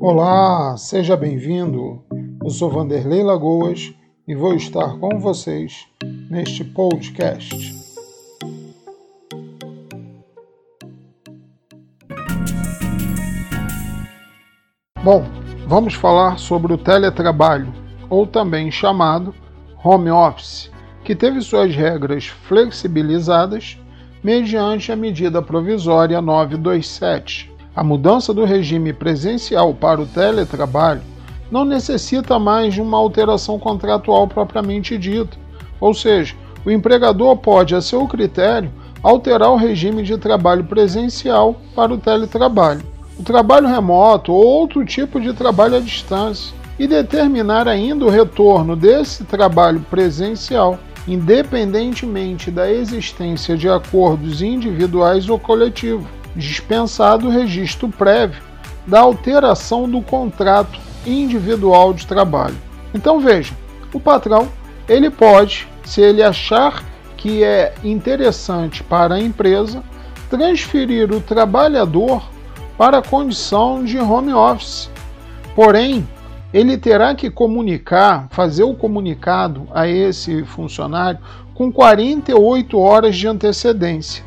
Olá, seja bem-vindo. Eu sou Vanderlei Lagoas e vou estar com vocês neste podcast. Bom, vamos falar sobre o teletrabalho, ou também chamado home office, que teve suas regras flexibilizadas mediante a medida provisória 927. A mudança do regime presencial para o teletrabalho não necessita mais de uma alteração contratual propriamente dita, ou seja, o empregador pode, a seu critério, alterar o regime de trabalho presencial para o teletrabalho, o trabalho remoto ou outro tipo de trabalho à distância, e determinar ainda o retorno desse trabalho presencial independentemente da existência de acordos individuais ou coletivos, dispensado o registro prévio da alteração do contrato individual de trabalho. Então veja, o patrão ele pode, se ele achar que é interessante para a empresa, transferir o trabalhador para a condição de home office. Porém, ele terá que comunicar, fazer o comunicado a esse funcionário com 48 horas de antecedência.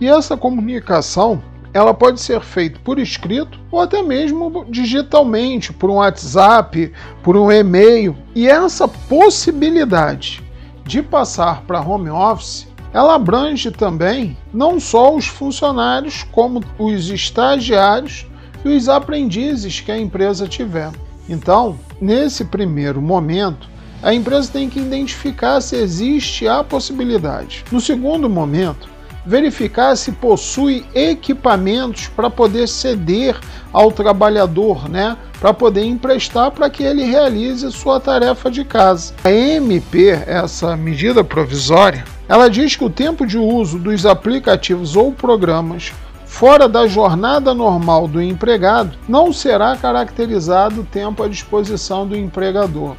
E essa comunicação ela pode ser feita por escrito ou até mesmo digitalmente, por um WhatsApp, por um e-mail. E essa possibilidade de passar para home office, ela abrange também não só os funcionários, como os estagiários e os aprendizes que a empresa tiver. Então, nesse primeiro momento, a empresa tem que identificar se existe a possibilidade. No segundo momento, verificar se possui equipamentos para poder ceder ao trabalhador, né? Para poder emprestar para que ele realize sua tarefa de casa. A MP, essa medida provisória, ela diz que o tempo de uso dos aplicativos ou programas fora da jornada normal do empregado, não será caracterizado o tempo à disposição do empregador.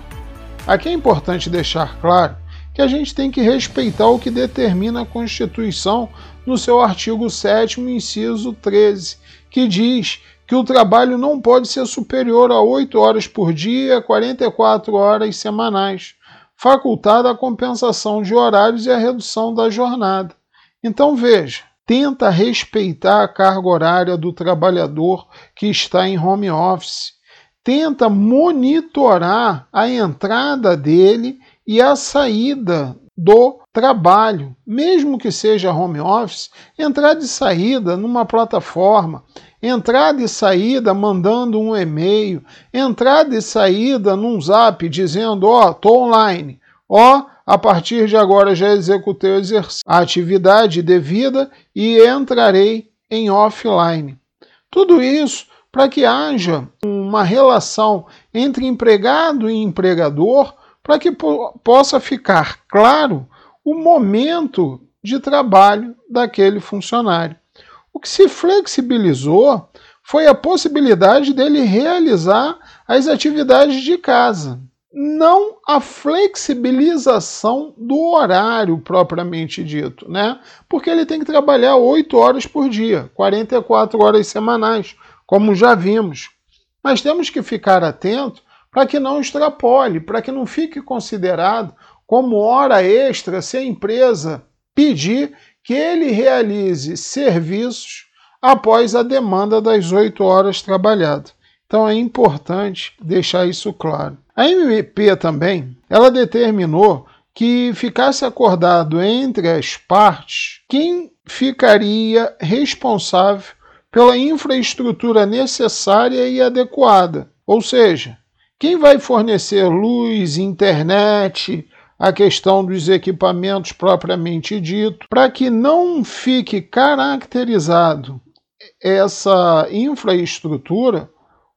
Aqui é importante deixar claro que a gente tem que respeitar o que determina a Constituição no seu artigo 7, inciso 13, que diz que o trabalho não pode ser superior a 8 horas por dia, 44 horas semanais, facultada a compensação de horários e a redução da jornada. Então veja, tenta respeitar a carga horária do trabalhador que está em home office, tenta monitorar a entrada dele e a saída do trabalho, mesmo que seja home office, entrada e saída numa plataforma, entrada e saída mandando um e-mail, entrada e saída num zap dizendo: Ó, oh, tô online, ó, oh, a partir de agora já executei a atividade devida e entrarei em offline. Tudo isso para que haja uma relação entre empregado e empregador, para que po possa ficar claro o momento de trabalho daquele funcionário. O que se flexibilizou foi a possibilidade dele realizar as atividades de casa não a flexibilização do horário propriamente dito, né? Porque ele tem que trabalhar 8 horas por dia, 44 horas semanais, como já vimos. Mas temos que ficar atento para que não extrapole, para que não fique considerado como hora extra se a empresa pedir que ele realize serviços após a demanda das 8 horas trabalhadas. Então é importante deixar isso claro. A MP também, ela determinou que ficasse acordado entre as partes quem ficaria responsável pela infraestrutura necessária e adequada. Ou seja, quem vai fornecer luz, internet, a questão dos equipamentos propriamente dito, para que não fique caracterizado essa infraestrutura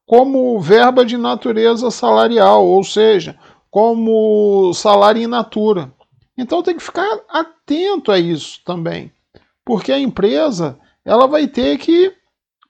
como verba de natureza salarial, ou seja, como salário in natura. Então tem que ficar atento a isso também, porque a empresa ela vai ter que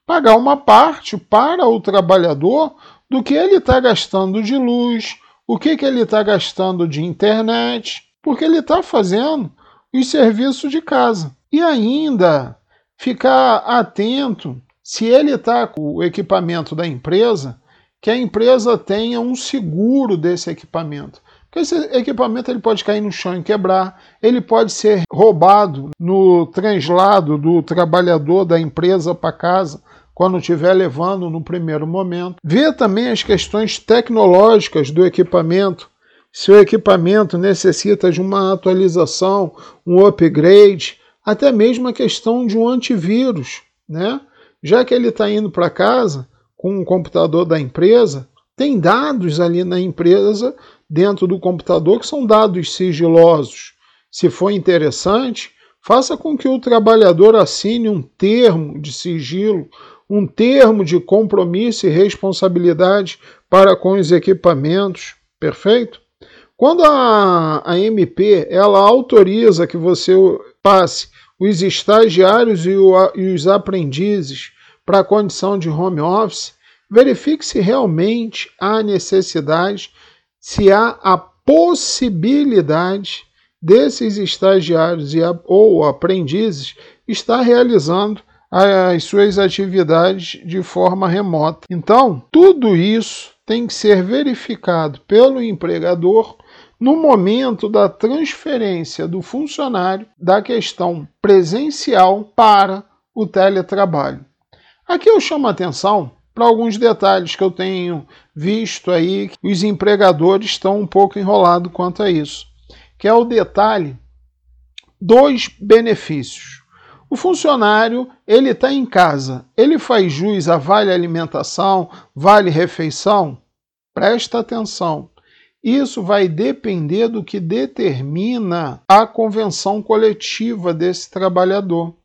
pagar uma parte para o trabalhador do que ele está gastando de luz, o que, que ele está gastando de internet, porque ele está fazendo os serviços de casa. E ainda ficar atento se ele está com o equipamento da empresa, que a empresa tenha um seguro desse equipamento. Porque esse equipamento ele pode cair no chão e quebrar, ele pode ser roubado no translado do trabalhador da empresa para casa quando estiver levando no primeiro momento. Ver também as questões tecnológicas do equipamento, se o equipamento necessita de uma atualização, um upgrade, até mesmo a questão de um antivírus, né? Já que ele está indo para casa com um computador da empresa, tem dados ali na empresa, dentro do computador, que são dados sigilosos. Se for interessante, faça com que o trabalhador assine um termo de sigilo um termo de compromisso e responsabilidade para com os equipamentos, perfeito? Quando a, a MP ela autoriza que você passe os estagiários e, o, e os aprendizes para a condição de home office, verifique se realmente há necessidade, se há a possibilidade desses estagiários e, ou aprendizes estar realizando as suas atividades de forma remota. Então, tudo isso tem que ser verificado pelo empregador no momento da transferência do funcionário da questão presencial para o teletrabalho. Aqui eu chamo a atenção para alguns detalhes que eu tenho visto aí, os empregadores estão um pouco enrolados quanto a isso, que é o detalhe dos benefícios. O funcionário, ele está em casa, ele faz jus a vale alimentação, vale refeição? Presta atenção. Isso vai depender do que determina a convenção coletiva desse trabalhador.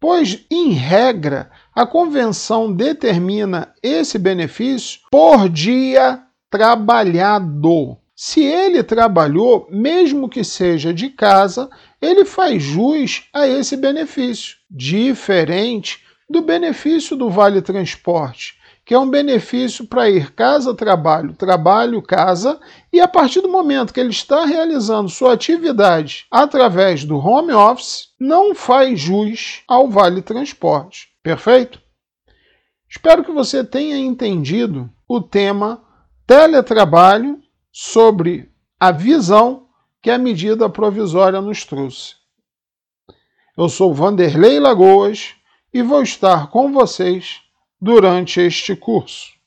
Pois, em regra, a convenção determina esse benefício por dia trabalhado. Se ele trabalhou, mesmo que seja de casa, ele faz jus a esse benefício, diferente do benefício do Vale Transporte, que é um benefício para ir casa-trabalho, trabalho-casa, e a partir do momento que ele está realizando sua atividade através do home office, não faz jus ao Vale Transporte. Perfeito? Espero que você tenha entendido o tema teletrabalho sobre a visão que a medida provisória nos trouxe. Eu sou Vanderlei Lagoas e vou estar com vocês durante este curso.